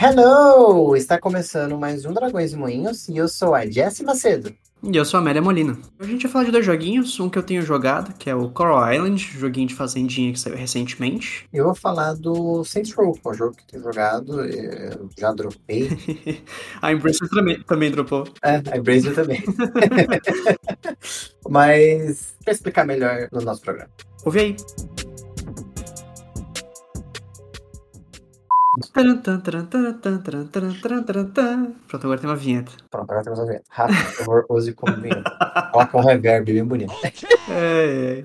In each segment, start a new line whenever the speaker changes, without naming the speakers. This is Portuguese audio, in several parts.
Hello! Está começando mais um Dragões e Moinhos e eu sou a Jessie Macedo.
E eu sou a Amélia Molina. Hoje a gente vai falar de dois joguinhos, um que eu tenho jogado, que é o Coral Island, joguinho de fazendinha que saiu recentemente.
Eu vou falar do Saints Row, que é um jogo que eu tenho jogado, eu já dropei.
a Embracer também, também dropou.
É, a Embracer também. Mas, pra explicar melhor no nosso programa.
Ouve aí. Pronto, agora tem uma vinheta.
Pronto, agora temos uma vinheta. Rafa, por favor, use como vinheta. Coloca um reverb bem bonito.
É, é.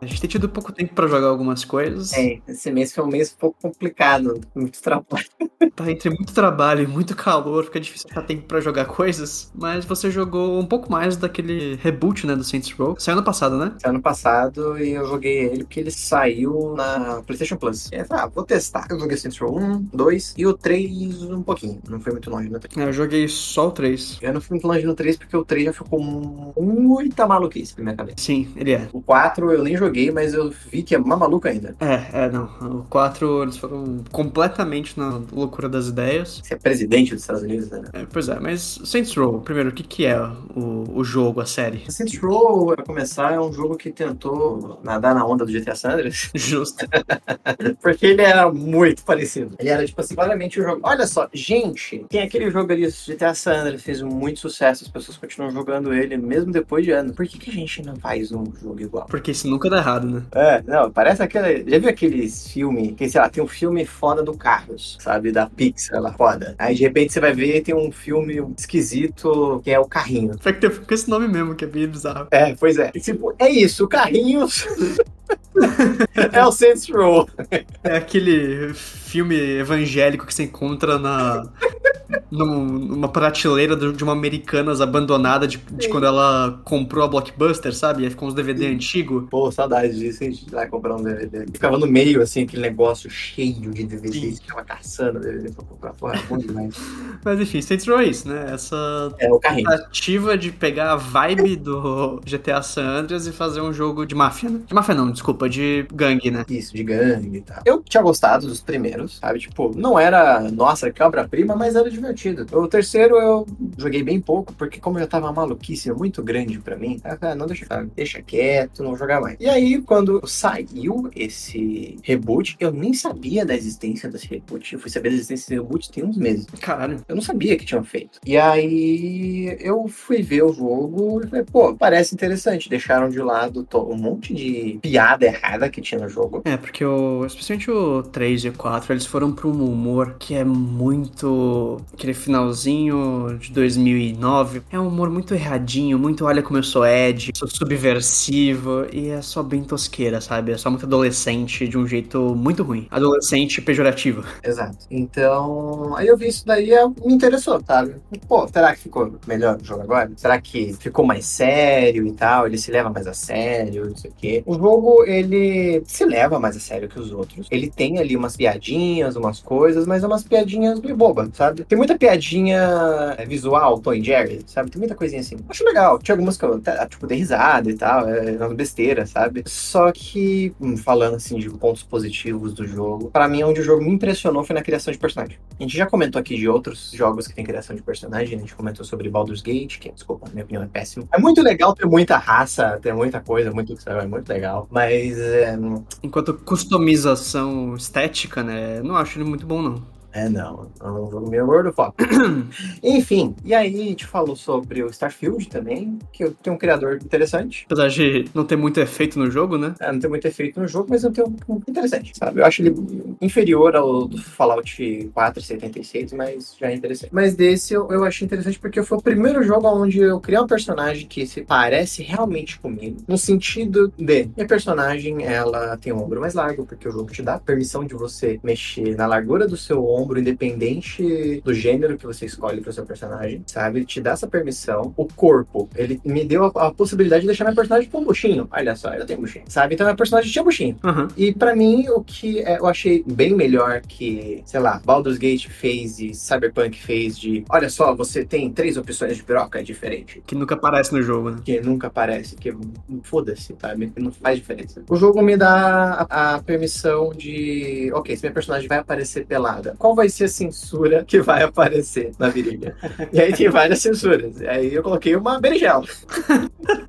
A gente tem tido pouco tempo pra jogar algumas coisas.
É, esse mês foi um mês um pouco complicado, muito trabalho.
Tá entre muito trabalho e muito calor, fica difícil achar tempo pra jogar coisas. Mas você jogou um pouco mais daquele reboot, né, do Saints Row. Saiu ano passado, né?
Saiu ano passado e eu joguei ele porque ele saiu na PlayStation Plus. E eu falei, ah, vou testar. Eu joguei Saints Row 1, 2 e o 3 um pouquinho. Não foi muito longe no 3.
É, eu joguei só o 3.
Eu não fui muito longe no 3 porque o 3 já ficou muita maluquice na minha cabeça.
Sim, ele é.
O 4 eu nem joguei, mas eu vi que é mais maluco ainda.
É, é, não. O 4 eles foram completamente na loucura das ideias.
Você é presidente dos Estados Unidos, né?
É, pois é, mas Saints Row, primeiro, o que, que é o, o jogo, a série?
Saints Row, pra começar, é um jogo que tentou nadar na onda do GTA San Andreas.
Justo.
Porque ele era muito parecido. Ele era, tipo assim, claramente o jogo. Olha só, gente, tem aquele jogo ali, GTA San Andreas, fez muito sucesso, as pessoas continuam jogando ele, mesmo depois de anos. Por que, que a gente não faz um jogo igual?
Porque isso nunca dá errado, né?
É, não, parece aquele. Já viu aqueles filmes? Que, sei lá, tem um filme foda do Carlos, sabe? Da Pixar lá, foda. Aí de repente você vai ver tem um filme esquisito que é o Carrinho.
Foi que tem com esse nome mesmo, que é bem bizarro.
É, pois é. E, tipo, é isso, o Carrinhos. é o Saints Row.
É aquele filme evangélico que você encontra na num, numa prateleira de uma Americanas abandonada de, de quando ela comprou a Blockbuster, sabe? E aí ficou uns DVD antigos.
Pô, saudade disso, a gente lá comprar um DVD. Ficava no meio, assim, aquele negócio cheio de DVDs, ficava caçando DVD pra comprar. É bom demais.
Mas enfim, Saints Row é isso, né? Essa
é,
tentativa de pegar a vibe do GTA San Andreas e fazer um jogo de máfia, né? De máfia não, desculpa, de gangue, né?
Isso, de gangue e tal. Eu tinha gostado dos primeiros, sabe? Tipo, não era, nossa, que obra-prima, mas era divertido. O terceiro eu joguei bem pouco, porque como já tava maluquice muito grande pra mim, ah, não deixa, deixa quieto, não jogar mais. E aí, quando saiu esse reboot, eu nem sabia da existência desse reboot. Eu fui saber da existência desse reboot tem uns meses.
Caralho.
Eu não sabia que tinham feito. E aí eu fui ver o jogo e falei, pô, parece interessante. Deixaram de lado um monte de piada errada que tinha no jogo.
É, porque o, especialmente o 3 e o 4, eles foram pra um humor que é muito. aquele finalzinho de 2009. É um humor muito erradinho, muito olha como eu sou Ed, sou subversivo e é só bem tosqueira, sabe? É só muito adolescente de um jeito muito ruim. Adolescente pejorativo.
Exato. Então, aí eu vi isso daí e me interessou, sabe? Pô, será que ficou melhor o jogo agora? Será que ficou mais sério e tal? Ele se leva mais a sério, não sei o quê. O jogo, ele se leva mais a sério que os outros. Ele tem ali umas piadinhas, umas coisas, mas é umas piadinhas meio boba, sabe? Tem muita piadinha visual, Tom e Jerry, sabe? Tem muita coisinha assim. Acho legal. Tinha algumas que eu, tipo, dei risada e tal, é uma besteira, sabe? Só que, hum, falando assim de pontos positivos do jogo, para mim, onde o jogo me impressionou foi na criação de personagem. A gente já comentou aqui de outros jogos que tem criação de personagem, a gente comentou sobre Baldur's Gate, que, desculpa, minha opinião é péssimo. É muito legal ter muita raça, ter muita coisa, muito, é muito legal, mas... É...
Enquanto customização estética, né, não acho ele muito bom, não.
É, não. É um jogo meio World of Enfim, e aí a gente falou sobre o Starfield também, que tem um criador interessante.
Apesar de não ter muito efeito no jogo, né?
É, não tem muito efeito no jogo, mas não tem um interessante, sabe? Eu acho ele inferior ao do Fallout 4 76, mas já é interessante. Mas desse eu, eu achei interessante porque foi o primeiro jogo onde eu criei um personagem que se parece realmente comigo. No sentido de, minha personagem, ela tem um ombro mais largo, porque o jogo te dá permissão de você mexer na largura do seu ombro ombro, independente do gênero que você escolhe para seu personagem, sabe? Ele te dá essa permissão. O corpo, ele me deu a, a possibilidade de deixar minha personagem com um buchinho. Olha só, eu tenho buchinho, sabe? Então minha personagem tinha buchinho.
Uhum.
E para mim, o que é, eu achei bem melhor que, sei lá, Baldur's Gate fez e Cyberpunk fez de, olha só, você tem três opções de piroca diferente.
Que nunca aparece no jogo, né?
Que nunca aparece, que foda-se, sabe? Não faz diferença. O jogo me dá a, a permissão de, ok, se minha personagem vai aparecer pelada, qual vai ser a censura que vai aparecer na virilha? e aí tem várias censuras. Aí eu coloquei uma berinjela.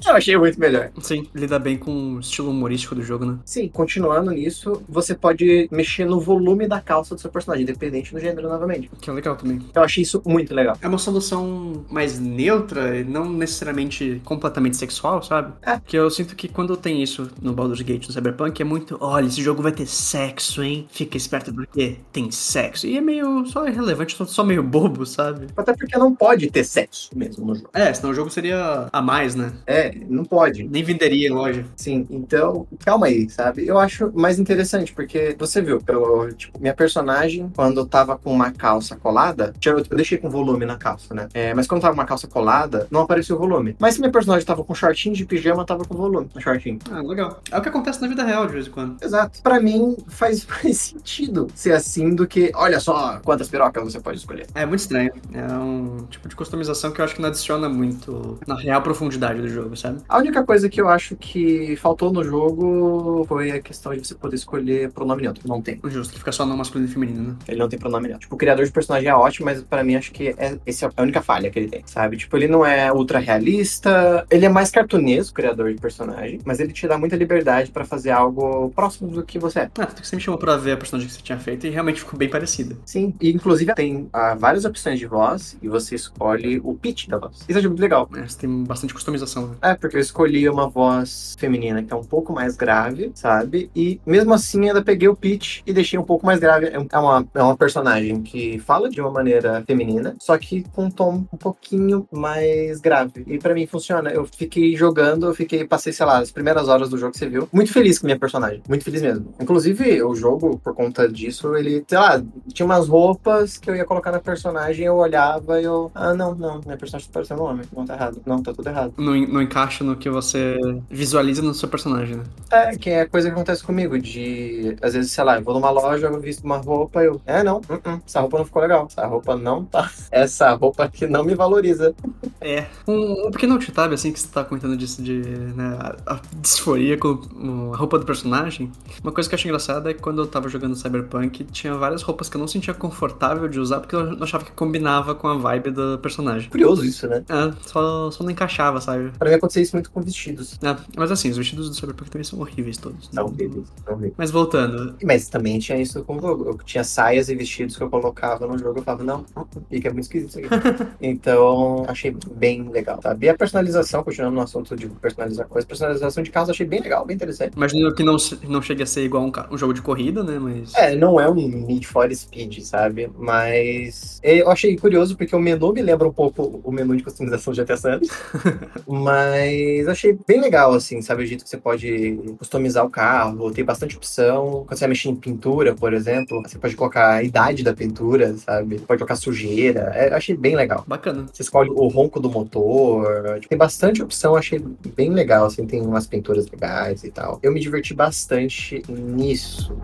eu achei muito melhor.
Sim, lida bem com o estilo humorístico do jogo, né?
Sim, continuando nisso, você pode mexer no volume da calça do seu personagem, independente do gênero novamente.
Que é legal também.
Eu achei isso muito legal.
É uma solução mais neutra, e não necessariamente completamente sexual, sabe?
É.
Que eu sinto que quando tem isso no Baldur's Gate, no Cyberpunk, é muito, olha, esse jogo vai ter sexo, hein? Fica esperto porque tem sexo. E é meio só irrelevante, só- só meio bobo, sabe?
Até porque não pode ter sexo mesmo no jogo.
É, senão o jogo seria a mais, né?
É, não pode.
Nem venderia em loja.
Sim, então, calma aí, sabe? Eu acho mais interessante, porque você viu, eu, tipo, minha personagem, quando tava com uma calça colada, tinha- eu deixei com volume na calça, né? É, mas quando tava com uma calça colada, não apareceu o volume. Mas se minha personagem tava com shortinho de pijama, tava com volume no shortinho.
Ah, legal. É o que acontece na vida real de vez em quando.
Exato. Pra mim, faz mais sentido ser assim do que, olha só quantas pirocas você pode escolher.
É muito estranho. É um tipo de customização que eu acho que não adiciona muito na real profundidade do jogo, sabe?
A única coisa que eu acho que faltou no jogo foi a questão de você poder escolher pronome neutro. Não tem.
Justo, fica só no masculino e feminino, né?
Ele não tem pronome neutro. Tipo, o criador de personagem é ótimo, mas pra mim acho que é, essa é a única falha que ele tem, sabe? Tipo, ele não é ultra realista, ele é mais cartunesco, o criador de personagem, mas ele te dá muita liberdade pra fazer algo próximo do que você é.
Ah, tu que você me chamou pra ver a personagem que você tinha feito e realmente ficou bem parecida.
Sim, e inclusive tem ah, várias opções de voz e você escolhe o pitch da voz. Isso acho muito legal.
É, você tem bastante customização, né?
É, porque eu escolhi uma voz feminina que é um pouco mais grave, sabe? E mesmo assim ainda peguei o pitch e deixei um pouco mais grave. É um- é uma, é uma personagem que fala de uma maneira feminina, só que com um tom um pouquinho mais grave. E pra mim funciona. Eu fiquei jogando, eu fiquei, passei, sei lá, as primeiras horas do jogo que você viu, muito feliz com a minha personagem. Muito feliz mesmo. Inclusive, o jogo, por conta disso, ele, sei lá, tinha umas roupas que eu ia colocar na personagem, eu olhava e eu. Ah, não, não, minha personagem tá parecendo um homem. Não, tá errado. Não, tá tudo errado.
Não, não encaixa no que você visualiza no seu personagem, né?
É, que é coisa que acontece comigo, de às vezes, sei lá, eu vou numa loja, eu visto uma roupa, eu. É, não, uh-uh, essa roupa não ficou legal. Essa roupa não tá. Essa roupa que não me valoriza.
É. Um, um pequeno tab, assim, que você tá comentando disso de, né, a, a disforia com a roupa do personagem. Uma coisa que eu acho engraçada é que quando eu tava jogando Cyberpunk, tinha várias roupas que eu não sentia confortável de usar porque eu não achava que combinava com a vibe do personagem.
Curioso isso, né?
É, só, só não encaixava, sabe?
Pra mim acontecia isso muito com vestidos.
É, mas assim, os vestidos do Cyberpunk também são horríveis todos.
Não, horríveis, não horríveis.
Mas voltando,
Mas também tinha isso com o jogo. Eu tinha saias e vestidos que eu colocava no jogo, eu falava, não, fica muito esquisito isso aqui. então, achei bem legal, sabe? E a personalização, continuando no assunto de personalizar coisas, personalização de casa achei bem legal, bem interessante.
imagino que não, não chegue a ser igual um, um jogo de corrida, né? Mas.
É, não é um Need for Speed, sabe? Mas eu achei curioso porque o menu me lembra um pouco o menu de customização de GTA San. Mas achei bem legal, assim, sabe? O jeito que você pode customizar o carro, tem bastante opção. Quando você vai mexer em pintura, por exemplo, você pode colocar a idade da pintura, sabe? Pode colocar sujeira. É, eu achei bem legal.
Bacana.
Você escolhe o ronco do motor. Tem bastante opção, achei bem legal, assim, tem umas pinturas legais e tal. Eu me diverti bastante nisso.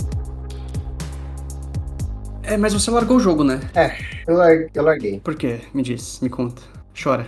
É, mas você largou o jogo, né?
Eu, lar- eu larguei.
Por quê? Me diz, me conta. Chora.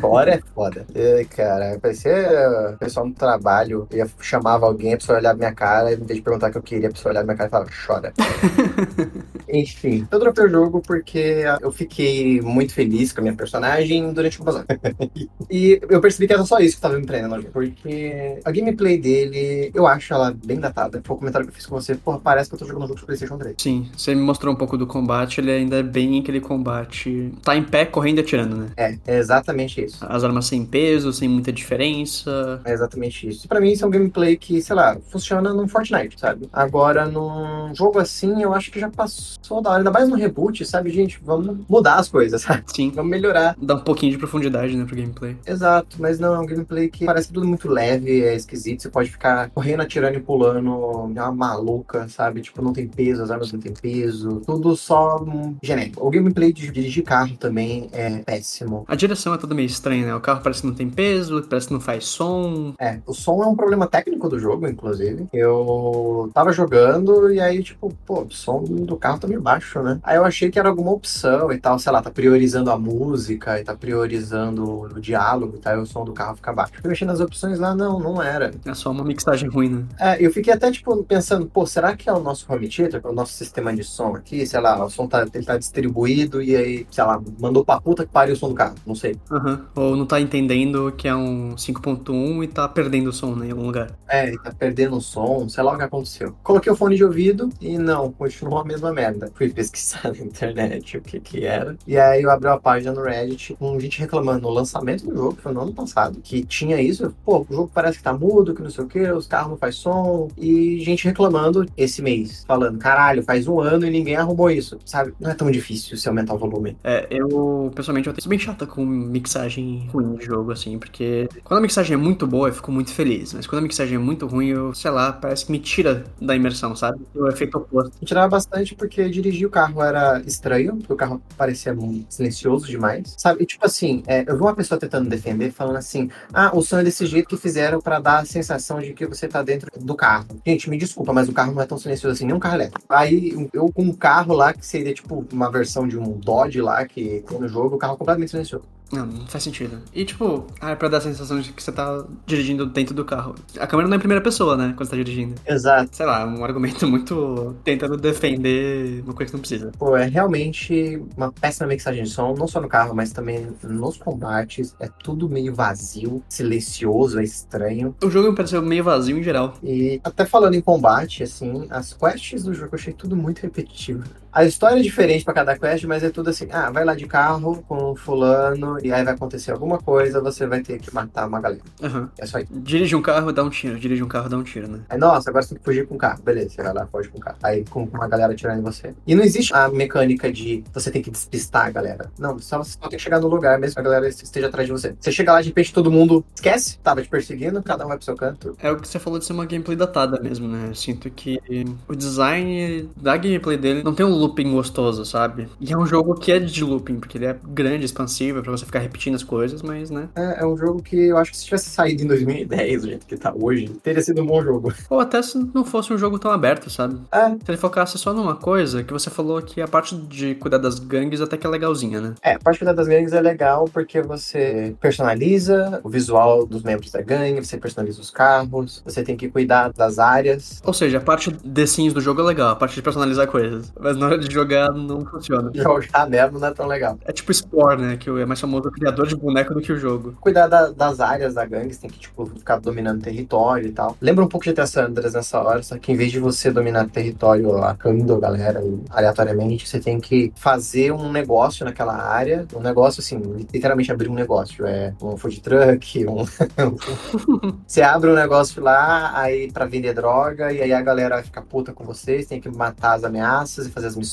Fora é foda. Ai, cara, parecia uh, o pessoal no trabalho. Eu chamava alguém, a pessoa olhava minha cara, e em vez de perguntar o que eu queria, a pessoa olhava minha cara e falava, chora. Enfim, eu dropei o jogo porque eu fiquei muito feliz com a minha personagem durante o bazar. e eu percebi que era só isso que tava me prendendo. Porque a gameplay dele, eu acho ela bem datada. Foi o comentário que eu fiz com você. Porra, parece que eu tô jogando um jogo de PlayStation 3.
Sim, você me mostrou um pouco do combate, ele ainda é bem aquele combate. Tá em pé, correndo e atirando, né?
É, É exatamente isso.
As armas sem peso, sem muita diferença.
É exatamente isso. Pra mim, isso é um gameplay que, sei lá, funciona num Fortnite, sabe? Agora, num jogo assim, eu acho que já passou da hora. Ainda mais no reboot, sabe, gente? Vamos mudar as coisas, sabe?
Sim.
Vamos melhorar.
Dá um pouquinho de profundidade, né, pro gameplay.
Exato, mas não, é um gameplay que parece tudo muito leve, é esquisito. Você pode ficar correndo, atirando e pulando, é uma maluca, sabe? Tipo, não tem peso, as armas não tem peso. Tudo só um, genérico. O gameplay de dirigir carro também é péssimo.
A direção é toda meio estranha, né? O carro parece que não tem peso, parece que não faz som.
É, o som é um problema técnico do jogo, inclusive. Eu tava jogando e aí, tipo, pô, o som do carro tá meio baixo, né? Aí eu achei que era alguma opção e tal, sei lá, tá priorizando a música e tá priorizando o diálogo e tal, e o som do carro fica baixo. Eu mexi nas opções lá, não, não era.
É só uma mixagem ruim, né?
É, eu fiquei até, tipo, pensando, pô, será que é o nosso home theater, o nosso sistema de som aqui? Sei lá, o som tá, ele tá distribuído e aí, sei lá, mandou pra puta que pariu o som do carro, não sei.
Uhum. Ou não tá entendendo que é um 5.1 e tá perdendo o som né, em algum lugar.
É, e tá perdendo o som, sei lá o que aconteceu. Coloquei o fone de ouvido e não, continuou a mesma merda. Fui pesquisar na internet o que que era. E aí eu abri uma página no Reddit com gente reclamando no lançamento do jogo, que foi no ano passado, que tinha isso. Pô, o jogo parece que tá mudo, que não sei o que, os carros não faz som. E gente reclamando esse mês, falando, caralho, faz um ano e ninguém arrumou isso. Sabe? Não é tão difícil se aumentar o volume.
É, eu, pessoalmente, eu tenho bem chata com mixagem ruim de jogo, assim, porque quando a mixagem é muito boa, eu fico muito feliz. Mas quando a mixagem é muito ruim, eu, sei lá, parece que me tira da imersão, sabe? O efeito oposto.
Tirava bastante porque dirigir o carro era estranho, porque o carro parecia silencioso demais. Sabe? E, tipo assim, é, eu vi uma pessoa tentando defender, falando assim: ah, o som é desse jeito que fizeram para dar a sensação de que você tá dentro do carro. Gente, me desculpa, mas o carro não é tão silencioso assim, nem um carro elétrico. Aí eu com um carro lá, que seria tipo uma versão de um Dodge lá, que no jogo, o carro completamente silencioso.
Não, não faz sentido. E tipo, ah, é pra dar a sensação de que você tá dirigindo dentro do carro. A câmera não é em primeira pessoa, né? Quando você tá dirigindo.
Exato.
Sei lá, um argumento muito tentando defender uma coisa que não precisa.
Pô, é realmente uma péssima mixagem de som, não só no carro, mas também nos combates. É tudo meio vazio, silencioso, é estranho.
O jogo me pareceu meio vazio em geral.
E até falando em combate, assim, as quests do jogo eu achei tudo muito repetitivo. A história é diferente para cada quest, mas é tudo assim: ah, vai lá de carro com o fulano e aí vai acontecer alguma coisa, você vai ter que matar uma galera.
Uhum.
É só isso.
Dirige um carro, dá um tiro. Dirige um carro, dá um tiro, né?
Aí, nossa, agora você tem que fugir com o carro. Beleza, você vai lá, foge com o carro. Aí com uma galera atirando em você. E não existe a mecânica de você tem que despistar a galera. Não, só você só tem que chegar no lugar mesmo que a galera esteja atrás de você. Você chega lá, de repente todo mundo esquece, tava te perseguindo, cada um vai pro seu canto.
É o que você falou de ser uma gameplay datada mesmo, né? Eu sinto que o design da gameplay dele não tem um looping gostoso, sabe? E é um jogo que é de looping, porque ele é grande, expansivo, é pra você ficar repetindo as coisas, mas, né?
É, é um jogo que eu acho que se tivesse saído em 2010, do jeito que tá hoje, teria sido um bom jogo.
Ou até se não fosse um jogo tão aberto, sabe?
É,
Se ele focasse só numa coisa, que você falou que a parte de cuidar das gangues até que é legalzinha, né?
É, a parte da das gangues é legal porque você personaliza o visual dos membros da gangue, você personaliza os carros, você tem que cuidar das áreas.
Ou seja, a parte de sims do jogo é legal, a parte de personalizar coisas. Mas na hora de jogar não funciona.
Jogar mesmo não é tão legal.
É tipo Spore, né? Que é mais famoso o criador de boneco do que o jogo.
Cuidar da- das áreas da gangue, você tem que, tipo, ficar dominando território e tal. Lembra um pouco de GTA San Andreas nessa hora, só que em vez de você dominar território atacando a galera aleatoriamente, você tem que fazer um negócio naquela área. Um negócio, assim, literalmente abrir um negócio. É um food truck, um... você abre um negócio lá, aí pra vender droga, e aí a galera fica puta com você, você tem que matar as ameaças e fazer as missões,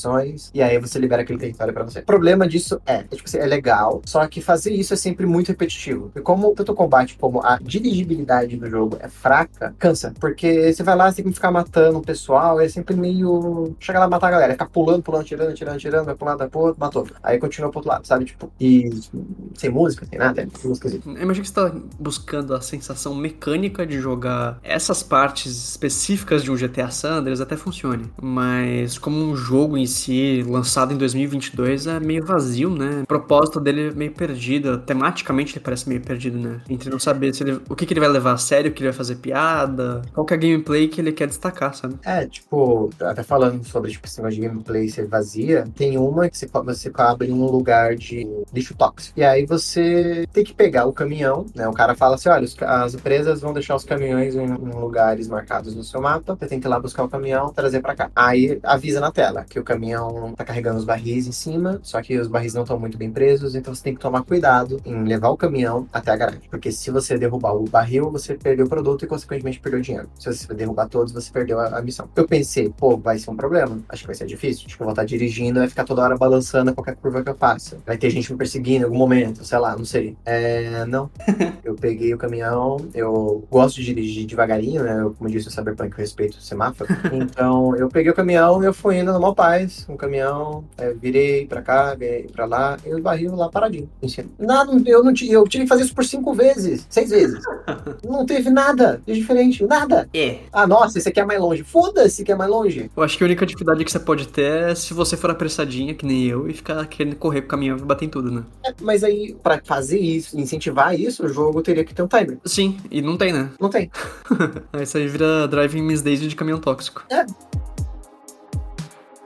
e aí você libera aquele território pra você. O problema disso é, é, tipo assim, é legal, só que fazer isso é sempre muito repetitivo. E como tanto o combate como a dirigibilidade do jogo é fraca, cansa. Porque você vai lá, você tem que ficar matando o pessoal, é sempre meio. Chega lá matar a galera, ficar pulando, pulando, tirando, tirando, tirando, vai vai pro outro, matou. Aí continua pro outro lado, sabe? Tipo, e sem música, sem nada, é música assim.
Eu imagino que você tá buscando a sensação mecânica de jogar essas partes específicas de um GTA San Andreas até funcione. Mas como um jogo em si, lançado em 2022, é meio vazio, né? O propósito dele é meio perdido. Tematicamente ele parece meio perdido, né? Entre não saber se ele, o que, que ele vai levar a sério, o que ele vai fazer piada, qual que é a gameplay que ele quer destacar, sabe?
É, tipo, até falando sobre tipo, esse negócio de gameplay ser vazia, tem uma que você, você abre um lugar de lixo tóxico. E aí você tem que pegar o caminhão, né? O cara fala assim: olha, as empresas vão deixar os caminhões em, lugares marcados no seu mapa, você tem que ir lá buscar o caminhão, trazer pra cá. Aí avisa na tela que o caminhão tá carregando os barris em cima, só que os barris não estão muito bem presos, então você tem que tomar cuidado em levar o caminhão até a garagem. Porque se você derrubar o barril, você perdeu o produto e, consequentemente, perdeu o dinheiro. Se você derrubar todos, você perdeu a, a missão. Eu pensei, pô, vai ser um problema. Acho que vai ser difícil. Acho que eu vou estar dirigindo e ficar toda hora balançando a qualquer curva que eu faça. Vai ter gente me perseguindo em algum momento, sei lá, não sei. É, não. eu peguei o caminhão, eu gosto de dirigir devagarinho, né? Eu, como disse, o Cyberpunk eu respeito o semáforo. Então, eu peguei o caminhão e eu fui indo numa paz, um caminhão, virei pra cá, virei pra lá, e o barril lá paradinho, em cima. Nada, eu não eu tive que fazer isso por cinco vezes, seis vezes. não teve nada de diferente, nada.
É.
Ah, nossa, esse aqui é mais longe. Foda-se que é mais longe.
Eu acho que a única dificuldade que você pode ter é se você for apressadinha, que nem eu, e ficar querendo correr com o caminhão e bater em tudo, né?
É, mas aí, pra fazer isso, incentivar isso, o jogo teria que ter um timer.
Sim, e não tem, né?
Não tem.
aí vira Driving Miss Daisy de caminhão tóxico.
É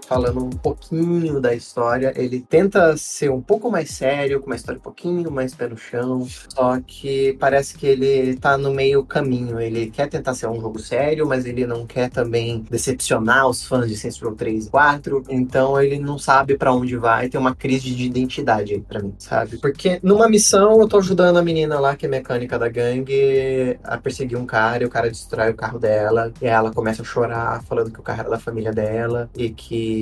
falando um pouquinho da história. Ele tenta ser um pouco mais sério, com uma história um pouquinho mais pé no chão. Só que parece que ele tá no meio caminho. Ele quer tentar ser um jogo sério, mas ele não quer também decepcionar os fãs de Saints Row 3 e 4. Então ele não sabe para onde vai. Tem uma crise de identidade aí pra mim, sabe? Porque numa missão eu tô ajudando a menina lá, que é mecânica da gangue, a perseguir um cara e o cara destrói o carro dela. E ela começa a chorar, falando que o carro era da família dela e que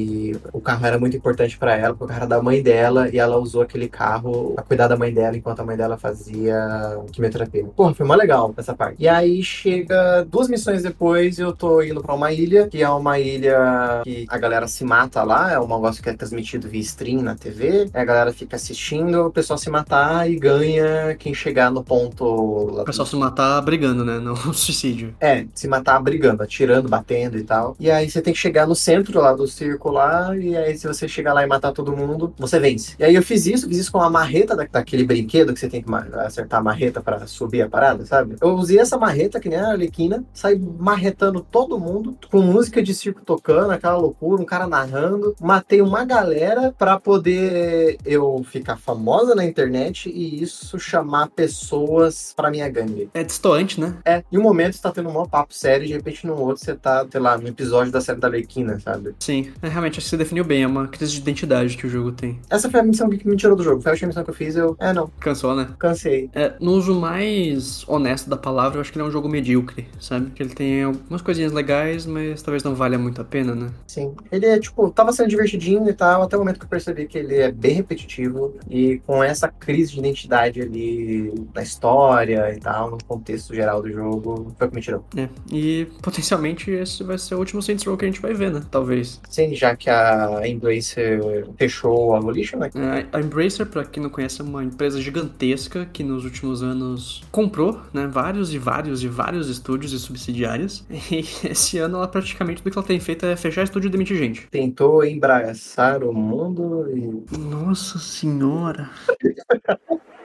o carro era muito importante para ela, porque o carro era da mãe dela e ela usou aquele carro a cuidar da mãe dela enquanto a mãe dela fazia quimioterapia. Pô, foi uma legal essa parte. E aí chega duas missões depois eu tô indo para uma ilha, que é uma ilha que a galera se mata lá, é um negócio que é transmitido via stream na TV, a galera fica assistindo o pessoal se matar e ganha quem chegar no ponto.
O pessoal se matar brigando, né? Não suicídio.
É, se matar brigando, atirando, batendo e tal. E aí você tem que chegar no centro lá do circo lá, e aí se você chegar lá e matar todo mundo, você vence. E aí eu fiz isso, fiz isso com a marreta da, daquele brinquedo que você tem que acertar a marreta para subir a parada, sabe? Eu usei essa marreta, que nem a Arlequina, saí marretando todo mundo, com música de circo tocando, aquela loucura, um cara narrando, matei uma galera para poder eu ficar famosa na internet e isso chamar pessoas para minha gangue.
É distoante, né?
É, em um momento você tá tendo um papo sério e de repente no outro você tá, sei lá, no episódio da série da Arlequina, sabe?
Sim, realmente, acho que você definiu bem, é uma crise de identidade que o jogo tem.
Essa foi a missão que me tirou do jogo. Foi a última missão que eu fiz, eu. É, não.
Cansou, né?
Cansei.
É, no uso mais honesto da palavra, eu acho que ele é um jogo medíocre, sabe? Que ele tem algumas coisinhas legais, mas talvez não valha muito a pena, né?
Sim. Ele é, tipo, tava sendo divertidinho e tal, até o momento que eu percebi que ele é bem repetitivo e com essa crise de identidade ali na história e tal, no contexto geral do jogo, foi o que me tirou.
É. E potencialmente esse vai ser o último Saints Row que a gente vai ver, né? Talvez.
Sim, já já que a Embracer fechou a Volition, né?
A Embracer, para quem não conhece, é uma empresa gigantesca que nos últimos anos comprou, né, vários e vários e vários estúdios e subsidiárias. E esse ano ela praticamente tudo que ela tem feito é fechar estúdio e demitir gente.
Tentou embraçar o mundo e.
Nossa senhora!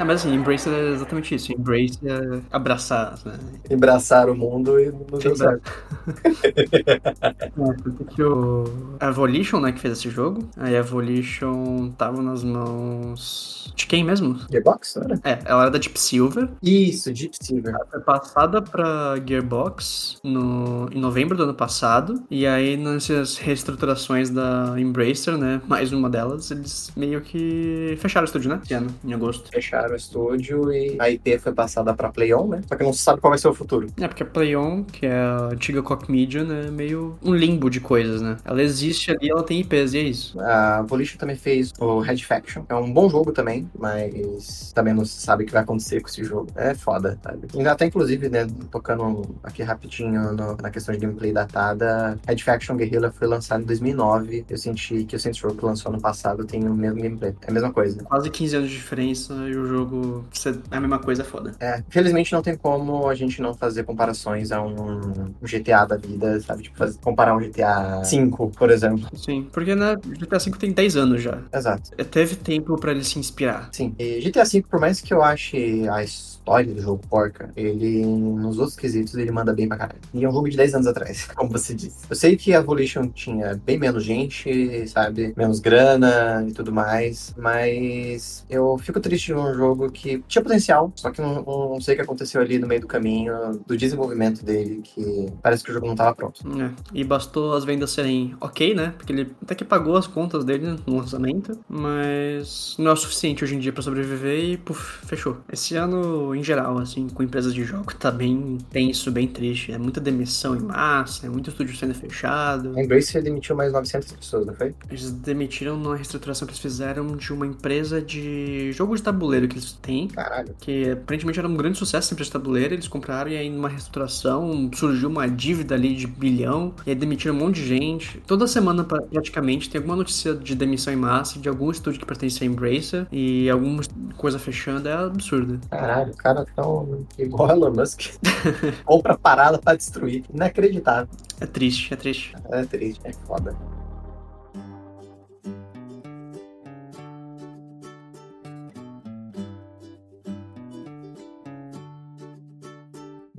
É, mas assim, Embrace é exatamente isso. Embrace é abraçar, né?
Embraçar o mundo e não deu certo.
é, o... A Evolution, né, que fez esse jogo. A Evolution tava nas mãos... De quem mesmo?
Gearbox, não era?
É, ela era da Deep Silver.
Isso, Deep Silver.
Ela foi passada pra Gearbox no... em novembro do ano passado. E aí, nessas reestruturações da Embracer, né, mais uma delas, eles meio que fecharam o estúdio, né? Esse ano, em agosto.
Fecharam o estúdio e a IP foi passada pra PlayOn, né? Só que não se sabe qual vai ser o futuro.
É, porque a PlayOn, que é a antiga Koch Media, né, é meio um limbo de coisas, né? Ela existe ali, ela tem IPs, e é isso.
A Volition também fez o Red Faction. É um bom jogo também, mas também não se sabe o que vai acontecer com esse jogo. É foda, sabe? Ainda até, inclusive, né, tocando aqui rapidinho no, na questão de gameplay datada, Red Faction Guerrilla foi lançado em 2009. Eu senti que o Saints Row que lançou ano passado tem o mesmo gameplay. É a mesma coisa.
Quase 15 anos de diferença e o jogo é a mesma coisa, é foda.
É, infelizmente não tem como a gente não fazer comparações a um GTA da vida, sabe? Tipo, fazer, comparar um GTA 5, por exemplo.
Sim, porque né, GTA 5 tem 10 anos já.
Exato.
É, teve tempo para ele se inspirar.
Sim. E GTA 5, por mais que eu ache a história do jogo porca, ele, nos outros quesitos, ele manda bem pra caralho. E é um jogo de 10 anos atrás, como você disse. Eu sei que a Evolution tinha bem menos gente, sabe? Menos grana e tudo mais, mas eu fico triste de um jogo que tinha potencial, só que não, não sei o que aconteceu ali no meio do caminho do desenvolvimento dele, que parece que o jogo não tava pronto.
É, e bastou as vendas serem ok, né? Porque ele até que pagou as contas dele no lançamento, mas não é o suficiente hoje em dia para sobreviver e puf, fechou. Esse ano, em geral, assim, com empresas de jogo, tá bem tenso, bem triste. É muita demissão em massa, é muito estúdio sendo fechado.
A Embracer demitiu mais 900 pessoas, não foi?
Eles demitiram numa reestruturação que eles fizeram de uma empresa de jogo de tabuleiro que eles têm.
Caralho.
Que aparentemente era um grande sucesso essa empresa de tabuleiro, eles compraram e aí numa reestruturação surgiu uma dívida ali de bilhão, e aí demitiram um monte de gente. Toda semana praticamente tem alguma notícia de demissão em massa de algum estúdio que pertence a Embracer e alguma coisa fechando, é absurdo.
Caralho, o cara tão igual Elon Musk. Compra parada pra destruir. Inacreditável.
É triste, é triste.
É triste, é foda.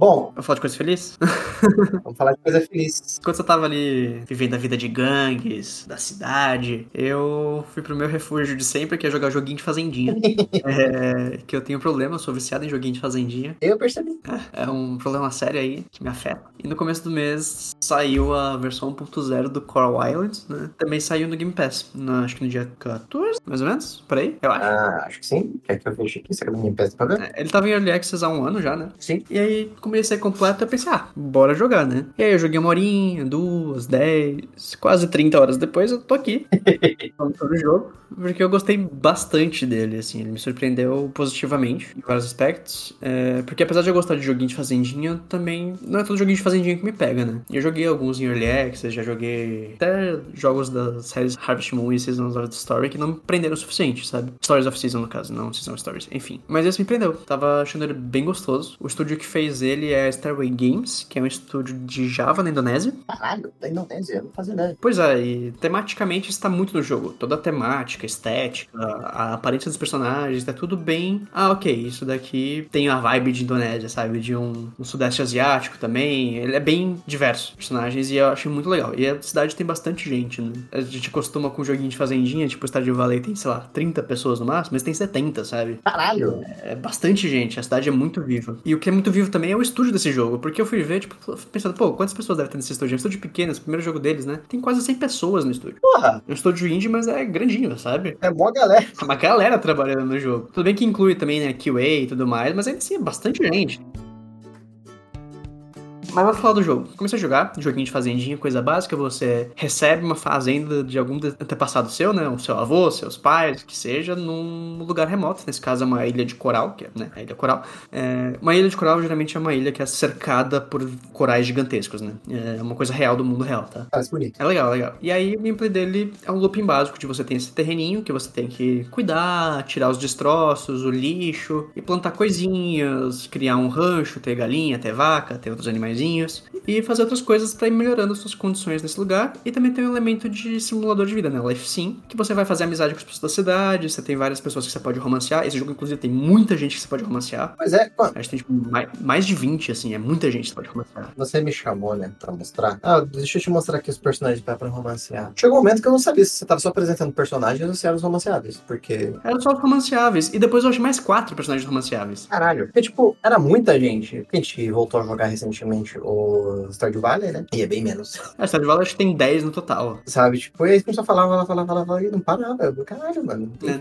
Bom.
Vamos falar de coisa feliz?
Vamos falar de coisa feliz.
Quando você tava ali vivendo a vida de gangues, da cidade, eu fui pro meu refúgio de sempre, que é jogar joguinho de fazendinha. é, que eu tenho problema, eu sou viciado em joguinho de fazendinha.
Eu percebi.
É, é um problema sério aí, que me afeta. E no começo do mês saiu a versão 1.0 do Coral Islands, né? Também saiu no Game Pass, no, acho que no dia 14, mais ou menos, por aí, eu acho.
Ah, acho que sim. Quer que eu veja aqui? Será que no Game Pass pra ver?
É, ele tava em Early Access há um ano já, né?
Sim.
E aí, comecei completo, eu pensei, ah, bora jogar, né? E aí eu joguei uma horinha, duas, dez, quase 30 horas depois eu tô aqui. no jogo. Porque eu gostei bastante dele, assim, ele me surpreendeu positivamente em vários aspectos. É, porque apesar de eu gostar de joguinho de fazendinha, também não é todo joguinho de fazendinha que me pega, né? Eu joguei alguns em Early Access, já joguei até jogos das séries Harvest Moon e Seasons of the Story que não me prenderam o suficiente, sabe? Stories of Season, no caso, não Season of Stories, enfim. Mas esse me prendeu, tava achando ele bem gostoso. O estúdio que fez ele é Starway Games, que é um estúdio de Java na Indonésia.
Caralho, da Indonésia, eu não fazia ideia.
Pois é, e tematicamente está muito no jogo. Toda a temática, estética, a aparência dos personagens, tá tudo bem. Ah, ok, isso daqui tem a vibe de Indonésia, sabe? De um, um sudeste asiático também. Ele é bem diverso, personagens, e eu achei muito legal. E a cidade tem bastante gente, né? A gente costuma com um joguinho de fazendinha, tipo o Stardew Valley tem, sei lá, 30 pessoas no máximo, mas tem 70, sabe?
Caralho!
É, é bastante gente, a cidade é muito viva. E o que é muito vivo também é o estúdio desse jogo, porque eu fui ver, tipo, pensando, pô, quantas pessoas devem ter nesse estúdio? É um estúdio pequeno, esse primeiro jogo deles, né? Tem quase 100 pessoas no estúdio.
Porra!
É um estúdio indie, mas é grandinho, sabe?
É boa galera.
É uma galera trabalhando no jogo. Tudo bem que inclui também, né, QA e tudo mais, mas ainda assim é bastante gente. Mas vamos falar do jogo. Comecei a jogar, joguinho de fazendinha, coisa básica. Você recebe uma fazenda de algum antepassado seu, né? O seu avô, seus pais, que seja, num lugar remoto. Nesse caso é uma ilha de coral, que é né, a ilha coral. É, uma ilha de coral geralmente é uma ilha que é cercada por corais gigantescos, né? É uma coisa real do mundo real, tá?
Parece bonito.
É legal, é legal. E aí o gameplay dele é um looping básico de você tem esse terreninho que você tem que cuidar, tirar os destroços, o lixo e plantar coisinhas, criar um rancho, ter galinha, ter vaca, ter outros animais e fazer outras coisas para ir melhorando as suas condições nesse lugar. E também tem um elemento de simulador de vida, né? Life Sim, que você vai fazer amizade com as pessoas da cidade, você tem várias pessoas que você pode romancear. Esse jogo, inclusive, tem muita gente que você pode romancear.
Pois é, mano.
A gente tem tipo, mais, mais de 20, assim, é muita gente que você pode romancear.
Você me chamou, né, pra mostrar. Ah, deixa eu te mostrar aqui os personagens pra, pra romancear. Chegou um momento que eu não sabia se você tava só apresentando personagens ou se eram os romanceáveis, porque.
Eram só os romanceáveis. E depois eu achei mais quatro personagens romanceáveis.
Caralho. Porque, tipo, era muita gente. A gente voltou a jogar recentemente o Stardew Valley, né? E é bem menos.
A Stardew Valley acho que tem 10 no total.
Sabe? Tipo, e aí começou a falar, falar, falar, falar, falar, e não parava. Eu, Caralho, mano.
É.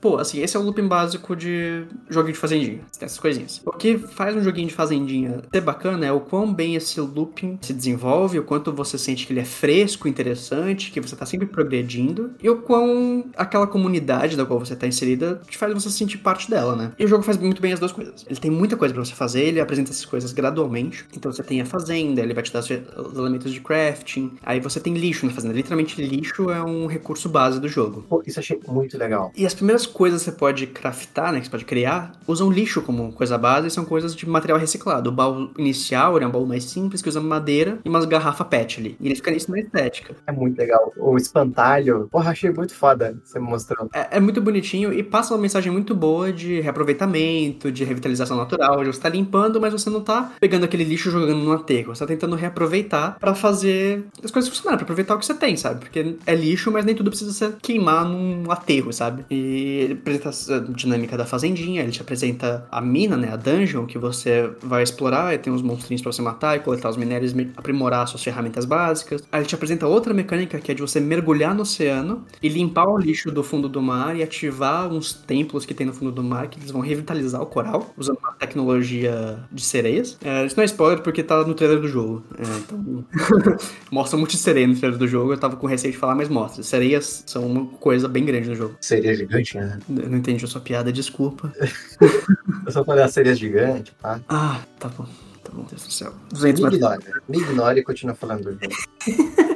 Pô, assim, esse é o looping básico de joguinho de fazendinha. Tem essas coisinhas. O que faz um joguinho de fazendinha ter bacana é o quão bem esse looping se desenvolve, o quanto você sente que ele é fresco, interessante, que você tá sempre progredindo, e o quão aquela comunidade da qual você tá inserida te faz você sentir parte dela, né? E o jogo faz muito bem as duas coisas. Ele tem muita coisa para você fazer, ele apresenta essas coisas gradualmente. Então você tem a fazenda, ele vai te dar os elementos de crafting. Aí você tem lixo na fazenda. Literalmente, lixo é um recurso base do jogo.
Pô, isso achei muito legal.
E as primeiras coisas que você pode craftar, né, que você pode criar, usam lixo como coisa base e são coisas de material reciclado. O baú inicial ele é um baú mais simples que usa madeira e umas garrafa pet ali. E ele fica nisso na estética.
É muito legal. O espantalho, porra, achei muito foda. Você me mostrou.
É, é muito bonitinho e passa uma mensagem muito boa de reaproveitamento, de revitalização natural, você tá limpando, mas você não tá pegando aquele lixo jogando num aterro. Você tá tentando reaproveitar para fazer as coisas funcionarem, pra aproveitar o que você tem, sabe? Porque é lixo, mas nem tudo precisa ser queimar num aterro, sabe? E ele apresenta a dinâmica da fazendinha, ele te apresenta a mina, né? A dungeon que você vai explorar, e tem uns monstrinhos pra você matar e coletar os minérios, aprimorar suas ferramentas básicas. Aí ele te apresenta outra mecânica que é de você mergulhar no oceano e limpar o lixo do fundo do mar e ativar uns templos que tem no fundo do mar que eles vão revitalizar o coral, usando uma tecnologia de sereias. É, isso não é spoiler porque tá no trailer do jogo. É, então... mostra muito de sereia no trailer do jogo, eu tava com receio de falar, mas mostra. Sereias são uma coisa bem grande no jogo.
Sereia gigante, né?
Eu não entendi a sua piada, desculpa.
eu só falei a sereia gigante, tá?
Ah, tá bom. Tá bom, Deus do céu.
me ignore, me ignore e continua falando do jogo.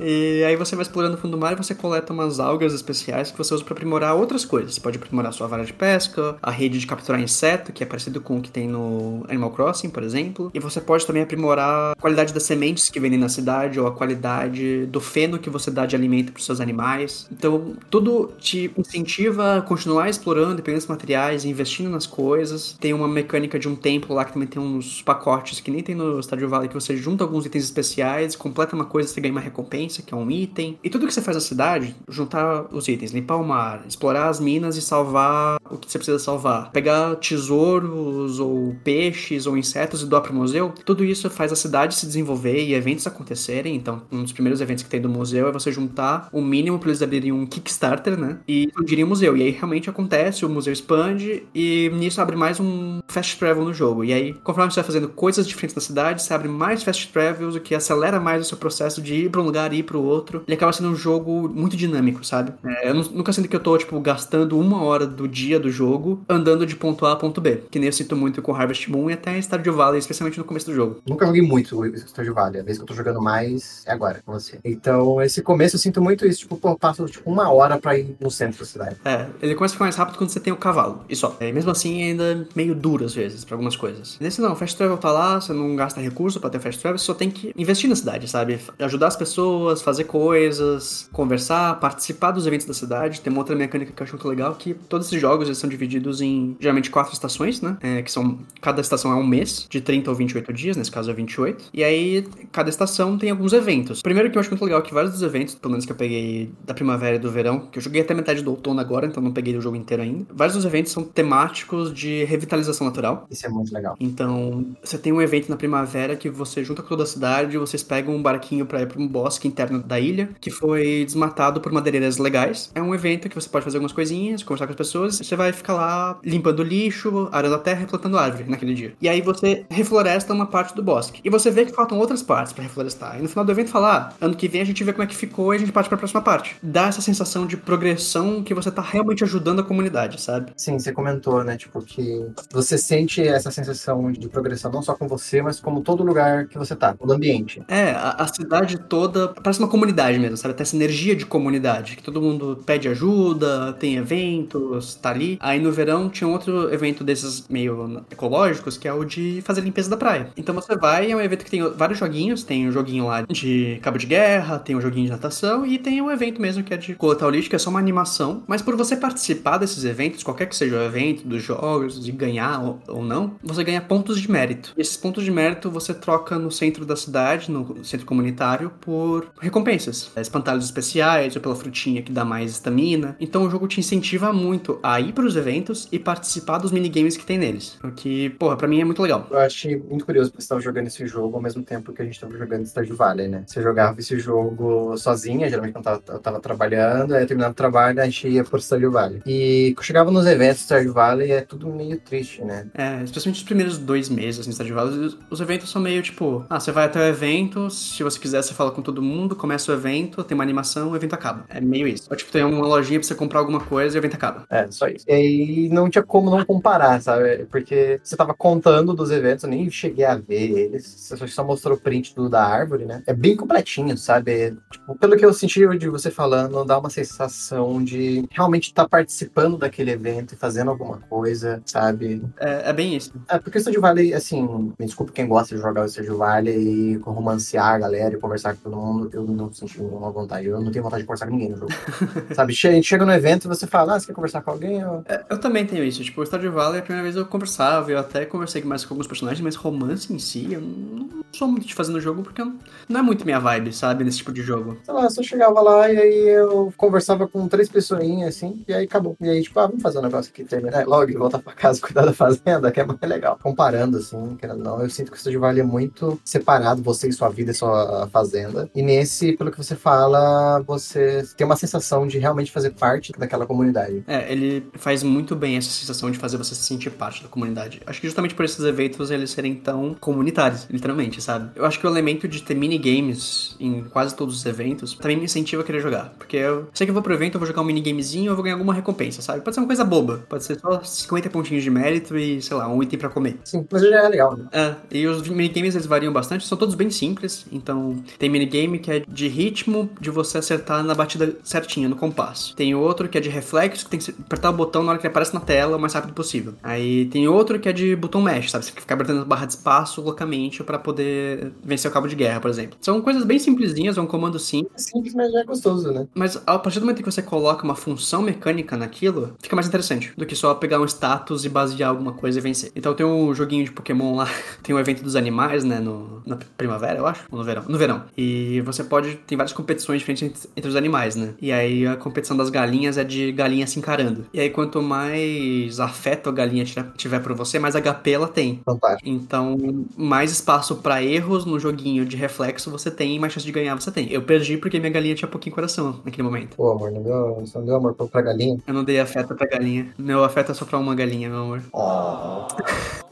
E aí você vai explorando o fundo do mar e você coleta umas algas especiais que você usa para aprimorar outras coisas. Você pode aprimorar sua vara de pesca, a rede de capturar inseto, que é parecido com o que tem no Animal Crossing, por exemplo. E você pode também aprimorar a qualidade das sementes que vendem na cidade ou a qualidade do feno que você dá de alimento para os seus animais. Então, tudo te incentiva a continuar explorando, pegando esses materiais, investindo nas coisas. Tem uma mecânica de um templo lá que também tem uns pacotes que nem tem no Stardew Valley que você junta alguns itens especiais, completa uma coisa, você ganha uma recompensa recompensa, que é um item. E tudo que você faz na cidade, juntar os itens, limpar o mar, explorar as minas e salvar o que você precisa salvar. Pegar tesouros ou peixes ou insetos e doar pro museu, tudo isso faz a cidade se desenvolver e eventos acontecerem. Então, um dos primeiros eventos que tem do museu é você juntar o mínimo para eles abrirem um Kickstarter, né? E expandirem o museu. E aí realmente acontece, o museu expande e nisso abre mais um fast travel no jogo. E aí, conforme você vai fazendo coisas diferentes na cidade, você abre mais fast travels, o que acelera mais o seu processo de ir para um lugar e ir pro outro. Ele acaba sendo um jogo muito dinâmico, sabe? É, eu nunca sinto que eu tô, tipo, gastando uma hora do dia do jogo andando de ponto A a ponto B. Que nem eu sinto muito com Harvest Moon e até Stardew Valley, especialmente no começo do jogo.
Nunca joguei muito Stardew Valley. A vez que eu tô jogando mais é agora, com você. Então, esse começo eu sinto muito isso. Tipo, pô, eu passo tipo, uma hora pra ir no centro da cidade.
É, ele começa a ficar mais rápido quando você tem o cavalo. E só. É, mesmo assim, ainda meio duro às vezes, pra algumas coisas. Nesse não, Fast Travel tá lá, você não gasta recurso pra ter Fast Travel, você só tem que investir na cidade, sabe? Ajudar as pessoas, fazer coisas, conversar, participar dos eventos da cidade. Tem uma outra mecânica que eu acho muito legal, que todos esses jogos eles são divididos em, geralmente, quatro estações, né? É, que são, cada estação é um mês, de 30 ou 28 dias, nesse caso é 28. E aí, cada estação tem alguns eventos. Primeiro que eu acho muito legal, é que vários dos eventos, pelo menos que eu peguei da primavera e do verão, que eu joguei até metade do outono agora, então não peguei o jogo inteiro ainda. Vários dos eventos são temáticos de revitalização natural.
Isso é muito legal.
Então, você tem um evento na primavera que você junta com toda a cidade, vocês pegam um barquinho para ir para um bosque interno da ilha, que foi desmatado por madeireiras legais. É um evento que você pode fazer algumas coisinhas, conversar com as pessoas, você vai ficar lá limpando lixo, arando a terra e plantando árvore naquele dia. E aí você refloresta uma parte do bosque. E você vê que faltam outras partes para reflorestar. E no final do evento falar, ah, ano que vem a gente vê como é que ficou e a gente parte para a próxima parte. Dá essa sensação de progressão que você tá realmente ajudando a comunidade, sabe?
Sim, você comentou, né, tipo que você sente essa sensação de progressão não só com você, mas como todo lugar que você tá, todo ambiente.
É, a, a cidade toda parece uma comunidade mesmo, sabe? Tem essa energia de comunidade, que todo mundo pede ajuda, tem eventos, tá ali. Aí no verão tinha outro evento desses meio ecológicos, que é o de fazer limpeza da praia. Então você vai, é um evento que tem vários joguinhos, tem um joguinho lá de cabo de guerra, tem um joguinho de natação e tem um evento mesmo que é de coletar o lixo, que é só uma animação. Mas por você participar desses eventos, qualquer que seja o evento, dos jogos, de ganhar ou, ou não, você ganha pontos de mérito. E esses pontos de mérito você troca no centro da cidade, no centro comunitário, por recompensas. Espantalhos especiais ou pela frutinha que dá mais estamina. Então o jogo te incentiva muito a ir para os eventos e participar dos minigames que tem neles. O que, porra, pra mim é muito legal.
Eu achei muito curioso que você estava jogando esse jogo ao mesmo tempo que a gente estava jogando Stardew Valley, né? Você jogava esse jogo sozinha, geralmente quando eu tava, eu tava trabalhando, aí terminava o trabalho, a gente ia por Stardew Valley. E quando chegava nos eventos Stardew Valley, é tudo meio triste, né?
É, especialmente os primeiros dois meses assim, Stardew Valley, os eventos são meio tipo, ah, você vai até o evento, se você quiser você fala com todo mundo, começa o evento, tem uma animação, o evento acaba. É meio isso. Ou tipo, tem uma lojinha pra você comprar alguma coisa e o evento acaba.
É, só isso. E aí não tinha como não comparar, sabe? Porque você tava contando dos eventos, eu nem cheguei a ver eles. Você só mostrou o print do, da árvore, né? É bem completinho, sabe? Tipo, pelo que eu senti de você falando, dá uma sensação de realmente estar tá participando daquele evento e fazendo alguma coisa, sabe?
É, é bem isso.
É, porque o Stardew Valley, assim, me desculpe quem gosta de jogar o Stardew Valley e romancear a galera e conversar com todo mundo, eu não senti nenhuma vontade. Eu não tenho vontade de conversar com ninguém no jogo. sabe? A gente chega no evento e você fala, ah, você quer conversar com alguém? Eu...
É, eu também tenho isso. Tipo, o Stardew Valley, a primeira vez eu conversava, eu até conversei mais com alguns personagens, mas romance em si, eu não sou muito de fazer no jogo porque não é muito minha vibe, sabe? Nesse tipo de jogo.
Sei lá, eu só chegava lá e aí eu conversava com três pessoinhas assim, e aí acabou. E aí, tipo, ah, vamos fazer um negócio aqui, terminar logo e voltar pra casa cuidar da fazenda, que é mais legal. Comparando, assim, querendo não, eu sinto que o Stardew Valley é muito separado, você e sua vida e sua fazenda. E nesse, pelo que você fala, você tem uma sensação de realmente fazer parte daquela comunidade.
É, ele faz muito bem essa sensação de fazer você se sentir parte da comunidade. Acho que justamente por esses eventos eles serem tão comunitários, literalmente, sabe? Eu acho que o elemento de ter minigames em quase todos os eventos também me incentiva a querer jogar. Porque eu sei que eu vou pro evento, eu vou jogar um minigamezinho, eu vou ganhar alguma recompensa, sabe? Pode ser uma coisa boba, pode ser só 50 pontinhos de mérito e, sei lá, um item para comer.
Sim, mas já é legal, né?
É, e os minigames eles variam bastante, são todos bem simples. Então, tem minigame que é de ritmo de você acertar na batida certinha, no compasso. Tem outro que é de reflexo, que tem que apertar o botão na hora que ele aparece na tela o mais rápido possível. Aí tem outro que é de botão mesh, sabe? Você fica apertando a barra de espaço loucamente para poder vencer o cabo de guerra, por exemplo. São coisas bem simplesinhas, é um comando simples.
É simples, mas já é gostoso, né?
Mas a partir do momento que você coloca uma função mecânica naquilo, fica mais interessante do que só pegar um status e basear alguma coisa e vencer. Então tem um joguinho de Pokémon lá, tem o um evento dos animais, né? No, na primavera, eu acho. Ou no verão. No verão. E você pode. Tem várias competições diferentes entre os animais, né? E aí a competição das galinhas é de galinha se encarando. E aí quanto mais afeto a galinha tiver por você, mais HP ela tem.
Fantástico.
Então, mais espaço para erros no joguinho de reflexo você tem e mais chance de ganhar você tem. Eu perdi porque minha galinha tinha pouquinho coração naquele momento.
Pô, amor, não deu, você não deu amor pra galinha?
Eu não dei afeto pra galinha. Meu afeto é só pra uma galinha, meu amor.
Oh.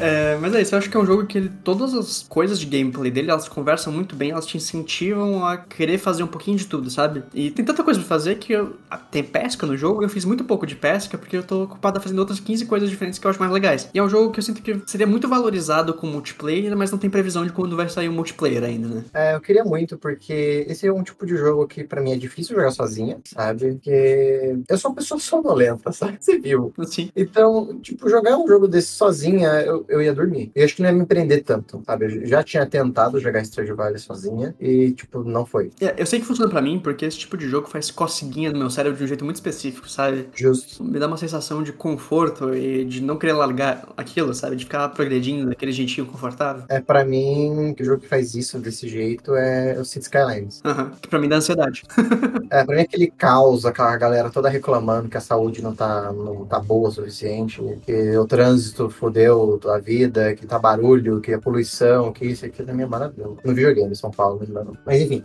É, mas é isso, eu acho que é um jogo que ele, todas as coisas de gameplay dele, elas conversam muito bem, elas te incentivam a querer fazer um pouquinho de tudo, sabe? E tem tanta coisa pra fazer que eu, tem pesca no jogo, eu fiz muito pouco de pesca porque eu tô ocupado fazendo outras 15 coisas diferentes que eu acho mais legais. E é um jogo que eu sinto que seria muito valorizado com multiplayer, mas não tem previsão de quando vai sair o um multiplayer ainda, né?
É, eu queria muito, porque esse é um tipo de jogo que para mim é difícil jogar sozinha, sabe? Porque eu sou uma pessoa sonolenta, sabe? Você viu?
Sim.
Então, tipo, jogar um jogo desse sozinha, eu, eu ia dormir. E acho que não ia me prender tanto, sabe? Eu já tinha tentado jogar Valley sozinha e, tipo, não foi.
É, eu sei que funciona para mim porque esse tipo de jogo faz coceguinha no meu cérebro de um jeito muito específico, sabe?
Justo.
Me dá uma sensação de conforto e de não querer largar aquilo, sabe? De ficar progredindo daquele jeitinho confortável.
É, para mim, o jogo que faz isso desse jeito é o City Skylines.
Uhum. Que pra mim dá ansiedade.
é, pra mim é aquele caos, aquela galera toda reclamando que a saúde não tá, não tá boa o suficiente, que o trânsito fodeu a vida, que tá barulho, que a poluição, que isso aqui é minha maravilha. No videogame, São Paulo, não. Mas enfim.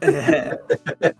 É.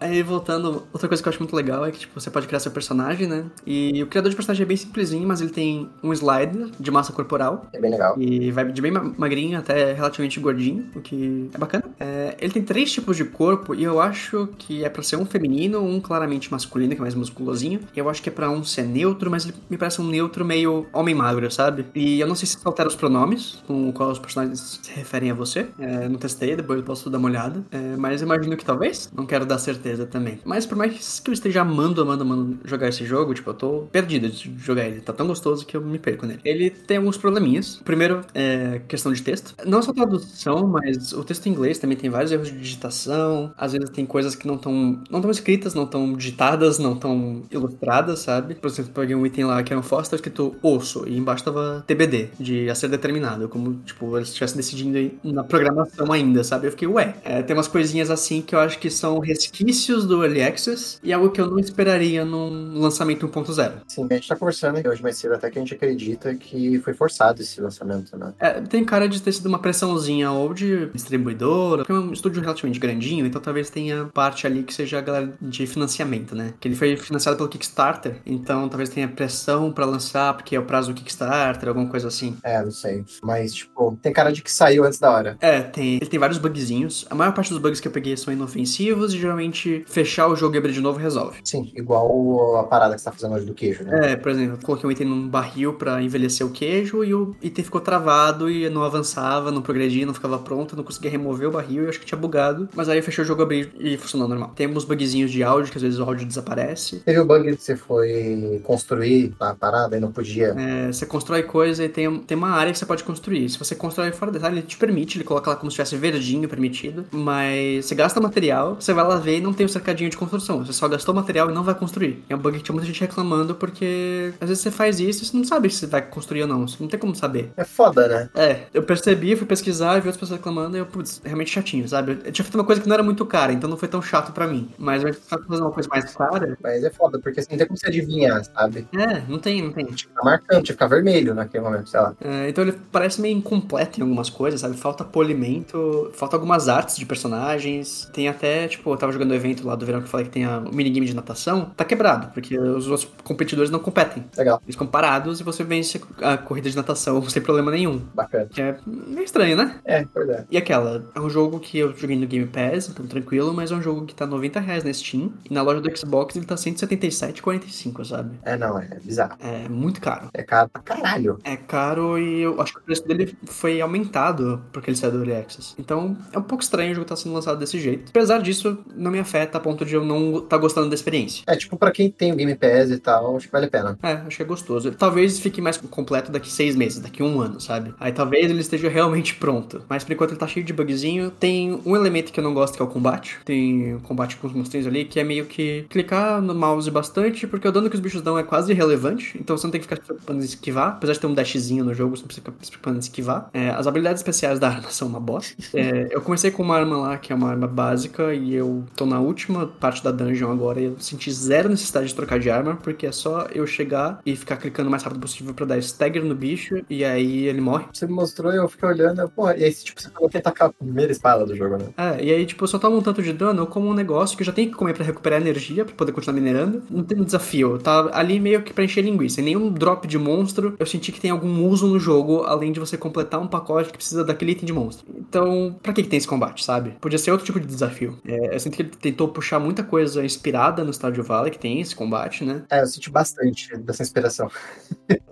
Aí voltando, outra coisa que eu acho muito legal é que tipo, você pode criar seu personagem, né? E o criador de personagem é bem simplesinho, mas ele tem um slider de massa corporal.
É bem legal.
E vai de bem magrinho até relativamente gordinho, o que é bacana. É, ele tem três tipos de corpo e eu acho que é pra ser um feminino, um claramente masculino, que é mais musculosinho. E eu acho que é pra um ser neutro, mas ele me parece um neutro meio homem magro, sabe? E eu não sei se altera os pronomes com o qual os personagens se referem a você. É, não testei, depois eu posso dar uma olhada. É, mas imagino que talvez. Não quero dar certeza também. Mas por mais que eu esteja amando, amando, amando jogar esse jogo, tipo, eu tô perdido de jogar ele. Tá tão gostoso que eu me perco nele. Ele tem alguns probleminhas. Primeiro é questão de texto. Não só tradução, mas o texto em inglês também tem vários erros de digitação. Às vezes tem coisas que não estão não tão escritas, não estão digitadas, não estão ilustradas, sabe? Por exemplo, peguei um item lá que era um fóssil, escrito osso, e embaixo tava TBD, de a ser determinado, como, tipo, eles estivessem decidindo na programação ainda, sabe? Eu fiquei, ué, é, tem umas coisinhas assim que eu acho que são resquícios do Early Access e algo que eu não esperaria num lançamento 1.0.
Sim, a gente tá conversando aqui hoje mais cedo, até que a gente acredita que foi forçado esse lançamento, né?
É, tem cara de ter sido uma pressãozinha ou de distribuidora, porque é um estúdio relativamente grandinho, então talvez tenha parte ali que seja a galera de financiamento, né? Que ele foi financiado pelo Kickstarter, então talvez tenha pressão para lançar, porque é o prazo do Kickstarter, alguma coisa assim.
É, não sei. Mas, tipo, tem cara de que saiu antes da hora.
É, tem. Ele tem vários bugzinhos. A maior parte dos bugs que eu peguei são inofensivos e geralmente fechar o jogo e abrir de novo resolve.
Sim, igual a parada que você tá fazendo hoje do queijo, né?
É, por exemplo, eu coloquei um item num barril para envelhecer o queijo e o item ficou travado e não avançava, não progredia, não ficava pronto, não conseguia remover o barril e eu acho que tinha bugado. Mas aí fechou o jogo, abri e funcionou normal. Tem uns bugzinhos de áudio, que às vezes o áudio desaparece.
Teve o bug que você foi construir a parada e não podia.
É, você constrói coisa e tem, tem uma área que você pode construir. Se você constrói fora dessa área, ele te permite, ele coloca lá como se tivesse verdinho permitido, mas você gasta material, você vai lá ver e não tem o cercadinho de construção. Você só gastou material e não vai construir. É um bug que tinha muita gente reclamando porque às vezes você faz isso e você não sabe se você vai construir ou não. Você não tem como saber.
É foda, né?
É, eu percebi, fui pesquisar vi outras pessoas reclamando e eu, putz, realmente chatinho, sabe? Eu tinha feito uma coisa que não era muito cara, então não foi tão chato pra mim. Mas eu tava fazendo uma coisa mais cara.
Mas é foda, porque assim, não tem como você adivinhar, sabe?
É, não tem, não tem.
Tinha que ficar marcando, tinha que ficar vermelho naquele momento, sei lá.
É, então ele parece meio incompleto em algumas coisas, sabe? Falta polimento, falta algumas artes de personagens. Tem até, tipo, eu tava jogando o evento lá do verão que eu falei que tem a- o minigame de natação. Tá quebrado, porque os outros competidores não competem.
Legal,
Eles ficam parados e você vence a corrida de natação sem problema nenhum.
bacana.
Que é meio estranho, né?
É, pois é.
E aquela, é um jogo que eu joguei no Game Pass, então tranquilo, mas é um jogo que tá 90 reais na Steam. E na loja do Xbox ele tá 177,45, sabe?
É, não, é bizarro.
É muito caro.
É caro pra caralho.
É caro e eu acho que o preço dele foi aumentado porque ele saiu do Early Access. Então é um pouco estranho o jogo estar sendo lançado desse jeito. Apesar disso, não me afeta a ponto de eu não estar gostando da experiência.
É, tipo, pra quem tem o Game Pass e tal, acho que vale a pena.
É, acho que é gostoso. Talvez fique mais completo daqui seis meses, daqui um ano, sabe? Aí talvez ele esteja realmente pronto. Mas por enquanto ele tá cheio de bugzinho. Tem um elemento que eu não gosto que é o combate. Tem o combate com os monstrinhos ali, que é meio que clicar no mouse bastante, porque o dano que os bichos dão é quase irrelevante. Então você não tem que ficar se preocupando em esquivar. Apesar de ter um dashzinho no jogo, você não precisa ficar se preocupando em esquivar. É, as habilidades especiais da arma são uma bosta. É, eu comecei com uma arma lá, que é uma arma básica, e eu tô na última parte da dungeon agora e eu senti zero necessidade de trocar de arma, porque é só eu chegar e ficar clicando o mais rápido possível pra dar stagger no bicho, e aí ele morre.
Você me mostrou e eu fiquei olhando, porra, e aí, tipo, você falou que ia tacar a primeira espada do jogo, né?
É, e aí, tipo, eu só tomo um tanto de dano, eu como um negócio que eu já tenho que comer pra recuperar energia, pra poder continuar minerando. Não tem um desafio, tá ali meio que pra encher linguiça. Em nenhum drop de monstro eu senti que tem algum uso no jogo, além de você completar um pacote que precisa daquele item de monstro. Então, pra que, que tem esse combate, sabe? Podia ser outro tipo de desafio. É, eu sinto que ele tentou puxar muita coisa inspirada no Stardew Valley, que tem esse combate, né?
É, eu senti bastante dessa inspiração.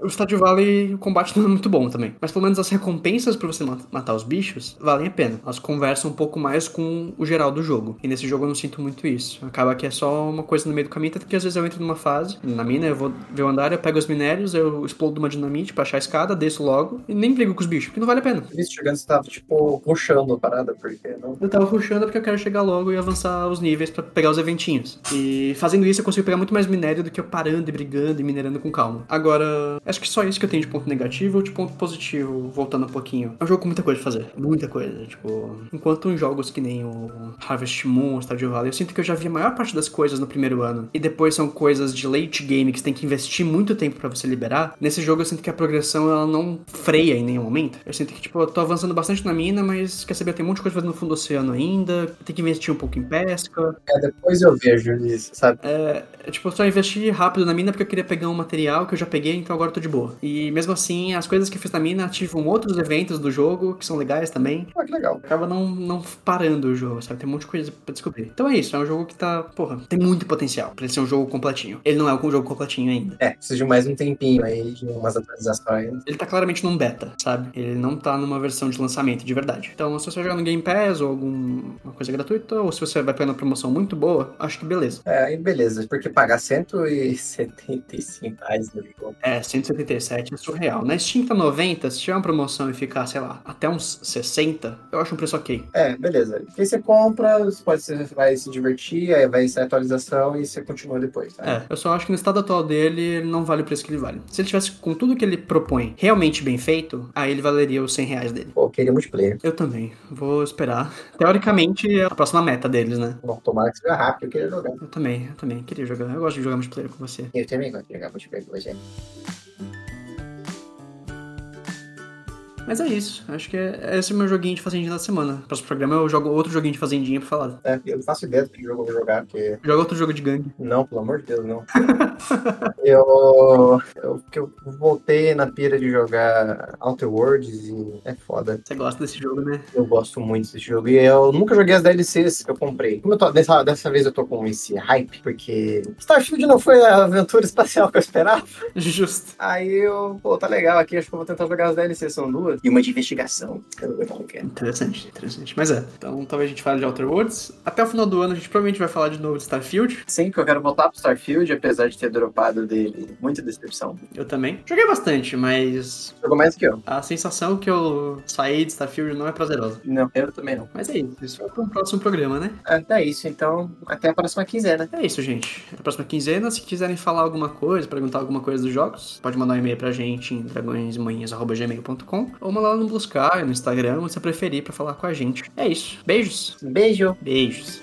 O Stardew Valley, o combate não é muito bom também. Mas pelo menos as recompensas pra você ma- matar os bichos valem a pena. Elas conversam um pouco mais com o geral do jogo. E nesse jogo eu não sinto muito isso. Acaba que é só uma coisa no meio do caminho, tanto que às vezes eu entro numa fase, na mina, eu vou ver o andar, eu pego os minérios, eu explodo uma dinamite pra achar a escada, desço logo e nem brigo com os bichos, porque não vale a pena.
Visto chegando, você tava, tipo, rushando a parada, porque não.
Eu tava puxando porque eu quero chegar logo e avançar os níveis pra pegar os eventinhos. E fazendo isso eu consigo pegar muito mais minério do que eu parando e brigando e minerando com calma. Agora, acho que só isso que eu tenho de ponto negativo, de ponto positivo, voltando um pouquinho. É um jogo com muita coisa pra fazer. Muita coisa. Tipo, enquanto em jogos que nem o Harvest Moon, Stardew Valley, eu sinto que eu já vi a maior parte das coisas no primeiro ano. E depois são coisas de late game que você tem que investir muito tempo pra você liberar. Nesse jogo eu sinto que a progressão ela não freia em nenhum momento. Eu sinto que, tipo, eu tô avançando bastante na mina, mas quer saber, tem um monte de coisa fazendo no fundo do oceano ainda. Tem que investir um pouco em pesca.
É, depois eu vejo isso, sabe?
É, tipo, eu só investi rápido na mina porque eu queria pegar um material que eu já peguei, então agora eu tô de boa. E mesmo assim, as coisas que eu fiz na mina ativam outros eventos do jogo que são legais também.
Pô, que legal.
Acaba não, não parando o jogo, sabe? Tem um monte de coisa pra descobrir. Então é isso, é um jogo que tá, porra, tem muito potencial pra ele ser um jogo completinho. Ele não é um jogo completinho ainda.
É, precisa de mais um tempinho aí, de umas atualizações.
Ele tá claramente num beta, sabe? Ele não tá numa versão de lançamento de verdade. Então, se você jogar no Game Pass ou alguma coisa gratuita, ou se você vai pegar uma promoção muito boa, acho que beleza.
É, beleza, porque pagar 175 reais no jogo.
É, 177 é surreal. Na Steam tá 90, se tiver uma promoção e ficar, sei lá, até uns 60, eu acho um preço ok.
É, beleza. Aí você compra, você pode ser, vai se divertir, aí vai a atualização e você continua depois, tá?
É, eu só acho que no estado atual dele, ele não vale o preço que ele vale. Se ele tivesse com tudo que ele propõe realmente bem feito, aí ele valeria os 100 reais dele.
Pô, queria multiplayer.
Eu também. Vou esperar. Teoricamente, é a próxima meta deles, né?
Bom, tomara que seja rápido, eu queria jogar.
Eu também, eu também queria jogar. Eu gosto de jogar multiplayer com você.
Eu também gosto de jogar multiplayer com você.
Mas é isso. Acho que é, esse é o meu joguinho de fazendinha da semana. Próximo programa eu jogo outro joguinho de fazendinha pra falar.
É, eu não faço ideia do que jogo eu vou jogar, porque.
Joga outro jogo de gangue.
Não, pelo amor de Deus, não. eu, eu. que Eu voltei na pira de jogar Outer Worlds e é foda.
Você gosta desse jogo, né?
Eu gosto muito desse jogo. E eu nunca joguei as DLCs que eu comprei. Como eu tô, dessa, dessa vez eu tô com esse hype, porque Starfield não foi a aventura espacial que eu esperava.
Justo.
Aí eu, pô, tá legal aqui, acho que eu vou tentar jogar as DLCs, são duas. E uma de investigação. Eu não sei o que é.
Interessante, interessante. Mas é, então talvez a gente fale de Outer Worlds. Até o final do ano a gente provavelmente vai falar de novo de Starfield.
Sim, porque eu quero voltar pro Starfield, apesar de ter dropado dele. Muita decepção.
Eu também. Joguei bastante, mas
Jogou mais que eu.
a sensação que eu saí de Starfield não é prazerosa.
Não, eu também não.
Mas é isso, isso vai para um próximo programa, né?
É, é isso, então até a próxima quinzena.
É isso, gente. Na próxima quinzena, se quiserem falar alguma coisa, perguntar alguma coisa dos jogos, pode mandar um e-mail pra gente em dragõesmanhas.gmail.com mandar lá no Buscar, no Instagram, onde você preferir pra falar com a gente. É isso. Beijos.
Beijo.
Beijos.